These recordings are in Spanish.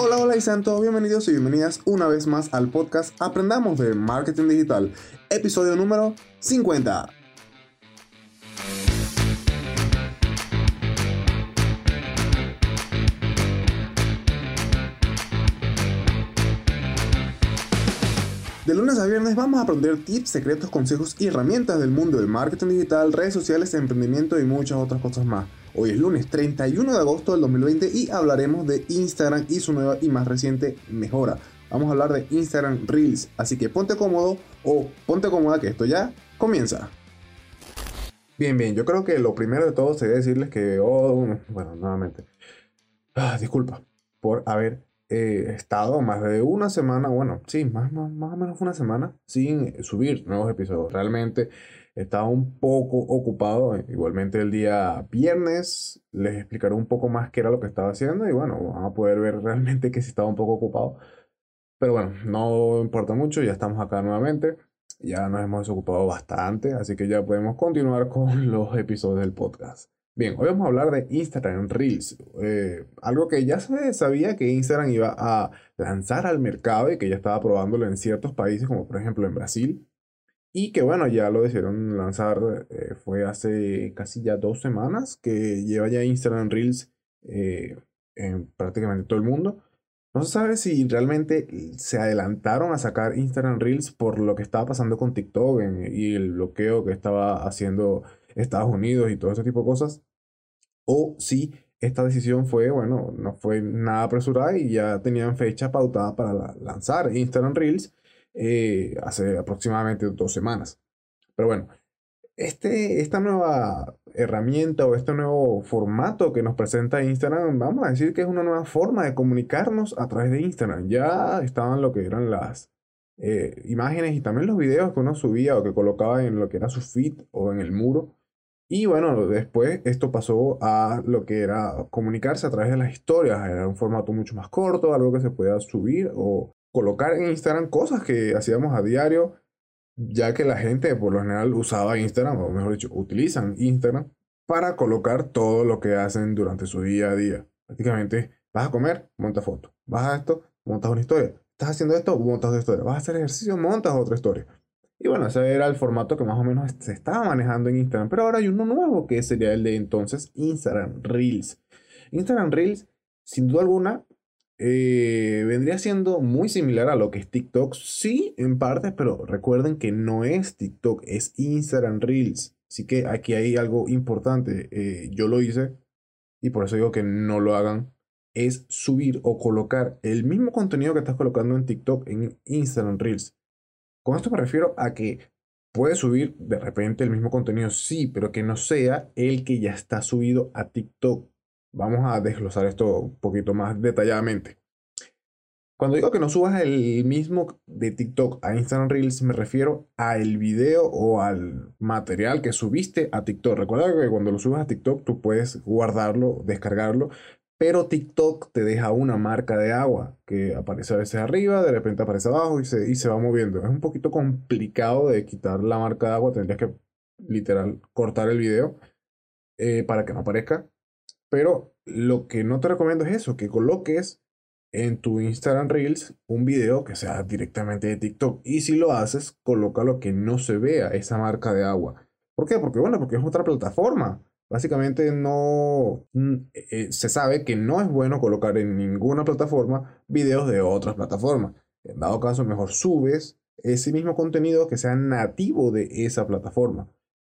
Hola, hola y sean todos bienvenidos y bienvenidas una vez más al podcast Aprendamos de Marketing Digital, episodio número 50. De lunes a viernes vamos a aprender tips, secretos, consejos y herramientas del mundo del marketing digital, redes sociales, emprendimiento y muchas otras cosas más. Hoy es lunes 31 de agosto del 2020 y hablaremos de Instagram y su nueva y más reciente mejora. Vamos a hablar de Instagram Reels, así que ponte cómodo o ponte cómoda que esto ya comienza. Bien, bien, yo creo que lo primero de todo sería decirles que, oh, bueno, nuevamente, ah, disculpa por haber he estado más de una semana, bueno, sí, más, más, más o menos una semana sin subir nuevos episodios. Realmente estaba un poco ocupado. Igualmente el día viernes les explicaré un poco más qué era lo que estaba haciendo y bueno, van a poder ver realmente que sí estaba un poco ocupado. Pero bueno, no importa mucho, ya estamos acá nuevamente. Ya nos hemos desocupado bastante, así que ya podemos continuar con los episodios del podcast. Bien, hoy vamos a hablar de Instagram Reels, eh, algo que ya se sabía que Instagram iba a lanzar al mercado y que ya estaba probándolo en ciertos países, como por ejemplo en Brasil, y que bueno, ya lo decidieron lanzar, eh, fue hace casi ya dos semanas que lleva ya Instagram Reels eh, en prácticamente todo el mundo. No se sabe si realmente se adelantaron a sacar Instagram Reels por lo que estaba pasando con TikTok y el bloqueo que estaba haciendo Estados Unidos y todo ese tipo de cosas o si esta decisión fue, bueno, no fue nada apresurada y ya tenían fecha pautada para lanzar Instagram Reels eh, hace aproximadamente dos semanas. Pero bueno, este, esta nueva herramienta o este nuevo formato que nos presenta Instagram, vamos a decir que es una nueva forma de comunicarnos a través de Instagram. Ya estaban lo que eran las eh, imágenes y también los videos que uno subía o que colocaba en lo que era su feed o en el muro. Y bueno, después esto pasó a lo que era comunicarse a través de las historias. Era un formato mucho más corto, algo que se podía subir o colocar en Instagram cosas que hacíamos a diario, ya que la gente por lo general usaba Instagram, o mejor dicho, utilizan Instagram para colocar todo lo que hacen durante su día a día. Prácticamente, vas a comer, monta foto. Vas a esto, montas una historia. Estás haciendo esto, montas otra historia. Vas a hacer ejercicio, montas otra historia. Y bueno, ese era el formato que más o menos se estaba manejando en Instagram. Pero ahora hay uno nuevo que sería el de entonces Instagram Reels. Instagram Reels, sin duda alguna, eh, vendría siendo muy similar a lo que es TikTok. Sí, en partes, pero recuerden que no es TikTok, es Instagram Reels. Así que aquí hay algo importante. Eh, yo lo hice y por eso digo que no lo hagan. Es subir o colocar el mismo contenido que estás colocando en TikTok en Instagram Reels. Con esto me refiero a que puedes subir de repente el mismo contenido, sí, pero que no sea el que ya está subido a TikTok. Vamos a desglosar esto un poquito más detalladamente. Cuando digo que no subas el mismo de TikTok a Instagram Reels, me refiero al video o al material que subiste a TikTok. Recuerda que cuando lo subes a TikTok tú puedes guardarlo, descargarlo pero TikTok te deja una marca de agua que aparece a veces arriba, de repente aparece abajo y se, y se va moviendo. Es un poquito complicado de quitar la marca de agua, tendrías que literal cortar el video eh, para que no aparezca. Pero lo que no te recomiendo es eso, que coloques en tu Instagram Reels un video que sea directamente de TikTok. Y si lo haces, coloca lo que no se vea esa marca de agua. ¿Por qué? Porque bueno, porque es otra plataforma. Básicamente no mm, eh, se sabe que no es bueno colocar en ninguna plataforma videos de otras plataformas. En dado caso, mejor subes ese mismo contenido que sea nativo de esa plataforma.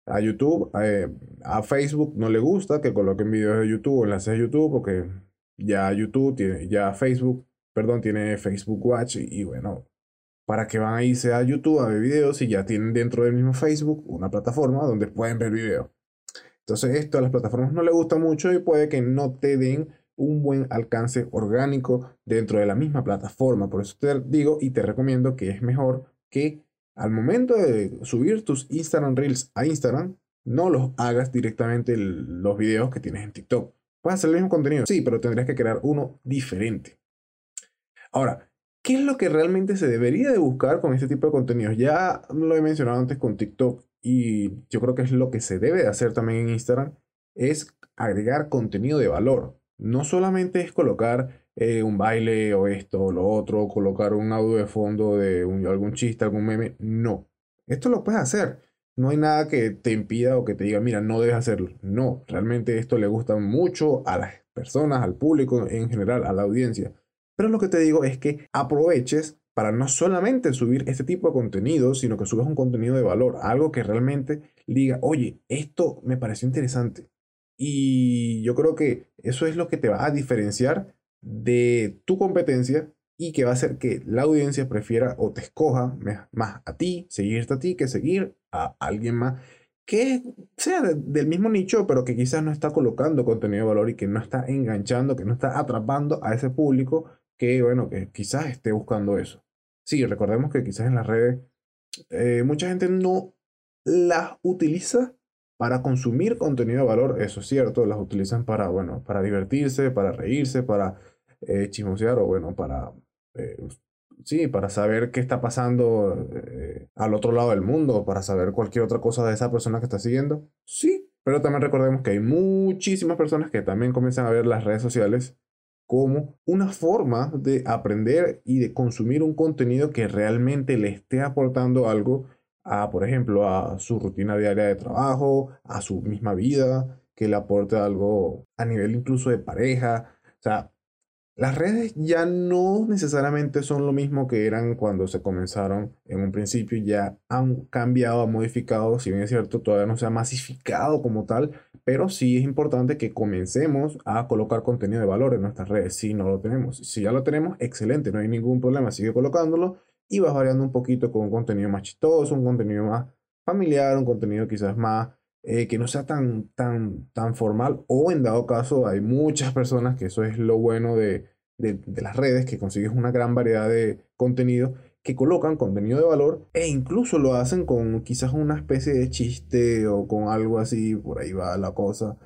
A YouTube, eh, a Facebook no le gusta que coloquen videos de YouTube enlaces de YouTube porque ya YouTube tiene, ya Facebook, perdón, tiene Facebook Watch y, y bueno, para que van a irse a YouTube a ver videos si ya tienen dentro del mismo Facebook una plataforma donde pueden ver videos. Entonces esto a las plataformas no le gusta mucho y puede que no te den un buen alcance orgánico dentro de la misma plataforma. Por eso te digo y te recomiendo que es mejor que al momento de subir tus Instagram Reels a Instagram, no los hagas directamente los videos que tienes en TikTok. Puedes hacer el mismo contenido, sí, pero tendrías que crear uno diferente. Ahora, ¿qué es lo que realmente se debería de buscar con este tipo de contenidos? Ya lo he mencionado antes con TikTok y yo creo que es lo que se debe de hacer también en Instagram, es agregar contenido de valor. No solamente es colocar eh, un baile o esto o lo otro, colocar un audio de fondo de algún chiste, algún meme. No. Esto lo puedes hacer. No hay nada que te impida o que te diga, mira, no debes hacerlo. No, realmente esto le gusta mucho a las personas, al público en general, a la audiencia. Pero lo que te digo es que aproveches para no solamente subir este tipo de contenido, sino que subas un contenido de valor, algo que realmente diga, oye, esto me pareció interesante. Y yo creo que eso es lo que te va a diferenciar de tu competencia y que va a hacer que la audiencia prefiera o te escoja más a ti, seguirte a ti, que seguir a alguien más que sea del mismo nicho, pero que quizás no está colocando contenido de valor y que no está enganchando, que no está atrapando a ese público que, bueno, que quizás esté buscando eso. Sí, recordemos que quizás en las redes eh, mucha gente no las utiliza para consumir contenido de valor, eso es cierto, las utilizan para, bueno, para divertirse, para reírse, para eh, chismosear o, bueno, para, eh, sí, para saber qué está pasando eh, al otro lado del mundo, para saber cualquier otra cosa de esa persona que está siguiendo. Sí, pero también recordemos que hay muchísimas personas que también comienzan a ver las redes sociales como una forma de aprender y de consumir un contenido que realmente le esté aportando algo a, por ejemplo, a su rutina diaria de trabajo, a su misma vida, que le aporte algo a nivel incluso de pareja. O sea, las redes ya no necesariamente son lo mismo que eran cuando se comenzaron en un principio, ya han cambiado, han modificado, si bien es cierto, todavía no se ha masificado como tal, pero sí es importante que comencemos a colocar contenido de valor en nuestras redes, si no lo tenemos. Si ya lo tenemos, excelente, no hay ningún problema, sigue colocándolo y vas variando un poquito con un contenido más chistoso, un contenido más familiar, un contenido quizás más eh, que no sea tan, tan, tan formal o en dado caso hay muchas personas que eso es lo bueno de, de, las redes, que consigues una gran variedad de contenido que colocan contenido de valor e incluso lo hacen con quizás una especie de chiste o con algo así, por ahí va la cosa,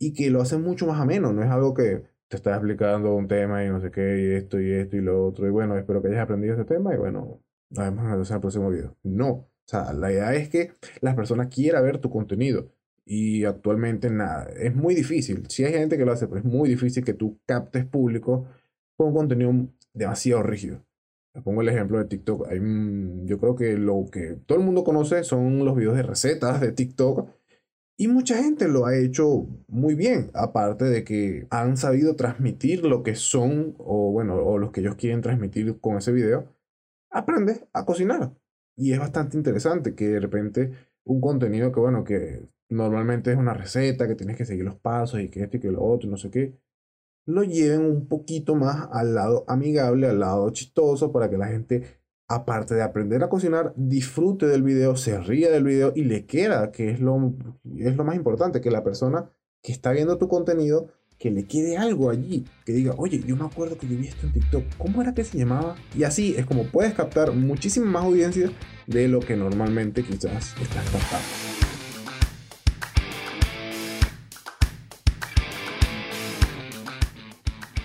y que lo hacen mucho más ameno, no es algo que te está explicando un tema y no sé qué, y esto y esto y lo otro, y bueno, espero que hayas aprendido este tema y bueno, nos vemos en el próximo video. No, o sea, la idea es que las personas quieran ver tu contenido. Y actualmente nada, es muy difícil. Si hay gente que lo hace, pero es muy difícil que tú captes público con contenido demasiado rígido. Les pongo el ejemplo de TikTok. Hay, yo creo que lo que todo el mundo conoce son los videos de recetas de TikTok. Y mucha gente lo ha hecho muy bien, aparte de que han sabido transmitir lo que son, o bueno, o los que ellos quieren transmitir con ese video. Aprende a cocinar. Y es bastante interesante que de repente un contenido que, bueno, que normalmente es una receta, que tienes que seguir los pasos y que esto y que lo otro, no sé qué, lo lleven un poquito más al lado amigable, al lado chistoso, para que la gente, aparte de aprender a cocinar, disfrute del video, se ríe del video y le queda, que es lo, es lo más importante, que la persona que está viendo tu contenido que le quede algo allí, que diga, oye, yo me acuerdo que yo vi esto en TikTok, ¿cómo era que se llamaba? Y así es como puedes captar muchísima más audiencia de lo que normalmente quizás estás captando.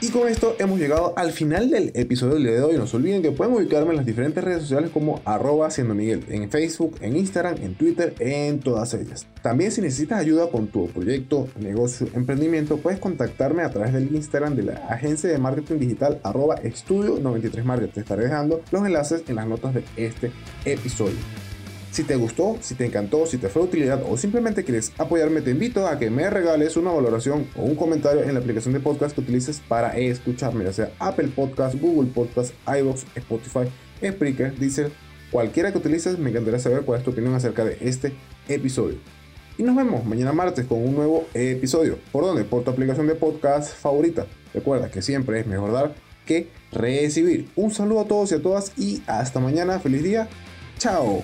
Y con esto hemos llegado al final del episodio del día de hoy. No se olviden que pueden ubicarme en las diferentes redes sociales como arroba siendo Miguel, en Facebook, en Instagram, en Twitter, en todas ellas. También si necesitas ayuda con tu proyecto, negocio, emprendimiento, puedes contactarme a través del Instagram de la agencia de marketing digital arroba estudio 93 marketing. Te estaré dejando los enlaces en las notas de este episodio. Si te gustó, si te encantó, si te fue de utilidad o simplemente quieres apoyarme, te invito a que me regales una valoración o un comentario en la aplicación de podcast que utilices para escucharme, ya sea Apple Podcast, Google Podcast, iVoox, Spotify, Spreaker, Deezer, cualquiera que utilices, me encantaría saber cuál es tu opinión acerca de este episodio. Y nos vemos mañana martes con un nuevo episodio. ¿Por dónde? Por tu aplicación de podcast favorita. Recuerda que siempre es mejor dar que recibir. Un saludo a todos y a todas y hasta mañana. Feliz día. Chao.